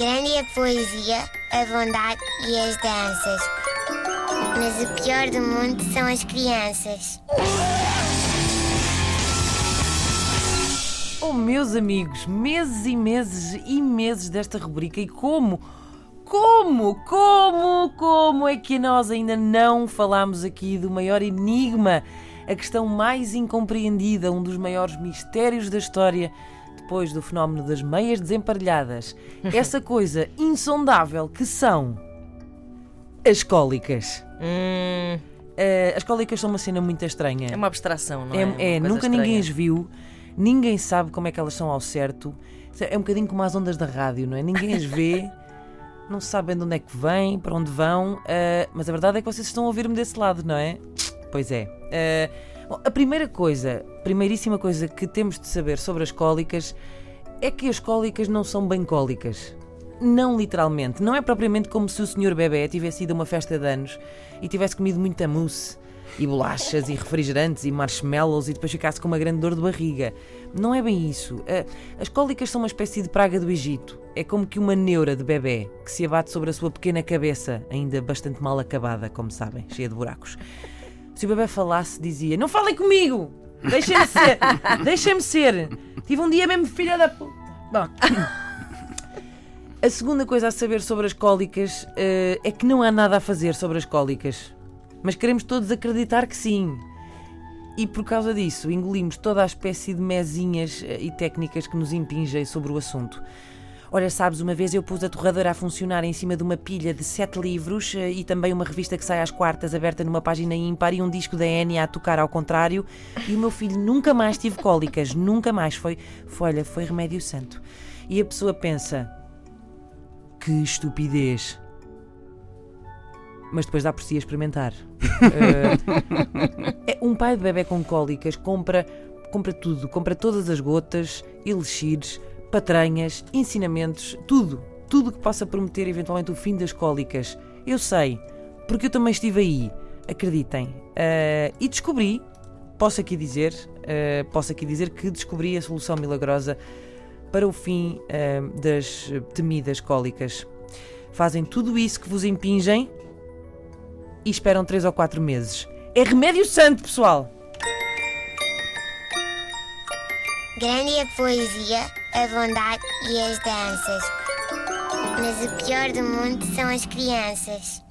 Grande é a poesia, a bondade e as danças. Mas o pior do mundo são as crianças. Oh, meus amigos, meses e meses e meses desta rubrica e como, como, como, como é que nós ainda não falámos aqui do maior enigma, a questão mais incompreendida, um dos maiores mistérios da história, depois do fenómeno das meias desemparelhadas, essa coisa insondável que são as cólicas. Hum, Eh, as cólicas são uma cena muito estranha. é uma abstração, não é? É, é, nunca ninguém as estranha. viu, ninguém sabe como é que elas são ao certo. É um bocadinho como as ondas da rádio, não é? Ninguém as vê, não sabem de onde é que vêm, para onde vão, ah, mas a verdade é que vocês estão a ouvir-me desse lado, não é? Pois é. Ah, bom, a primeira coisa, primeiríssima coisa que temos de saber sobre as cólicas é que as cólicas não são bem cólicas. Não literalmente. Não é propriamente como se o senhor bebê tivesse ido a uma festa de anos e tivesse comido muita mousse e bolachas e refrigerantes e marshmallows e depois ficasse com uma grande dor de barriga. Não é bem isso. Ah, As cólicas são uma espécie de praga do Egito. É como que uma neura de bebê que se abate sobre a sua pequena cabeça, ainda bastante mal acabada, como sabem, cheia de buracos. Se o bebê falasse, dizia: Não falem comigo! Deixem-me ser! Deixem-me ser! Tive um dia mesmo filha da puta! Bom. A segunda coisa a saber sobre as cólicas eh, é que não há nada a fazer sobre as cólicas. Mas queremos todos acreditar que sim. E por causa disso, engolimos toda a espécie de mesinhas eh, e técnicas que nos impingem sobre o assunto. Olha, sabes, uma vez eu pus a torradora a funcionar em cima de uma pilha de sete livros eh, e também uma revista que sai às quartas aberta numa página ímpar e um disco da Enya a tocar ao contrário e o meu filho nunca mais tive cólicas, nunca mais. Foi, foi, olha, foi remédio santo. E a pessoa pensa, que estupidez. Mas depois dá por si a experimentar. É, um pai de bebê com cólicas compra, compra tudo, compra todas as gotas, elixires, patranhas, ensinamentos, tudo. Tudo que possa prometer eventualmente o fim das cólicas. Eu sei, porque eu também estive aí. Acreditem. Eh, e descobri, posso aqui dizer, eh, posso aqui dizer que descobri a solução milagrosa para o fim eh, das temidas cólicas. Fazem tudo isso que vos impingem e esperam 3 ou 4 meses. É remédio santo, pessoal! Grande a poesia, a bondade e as danças. Mas o pior do mundo são as crianças.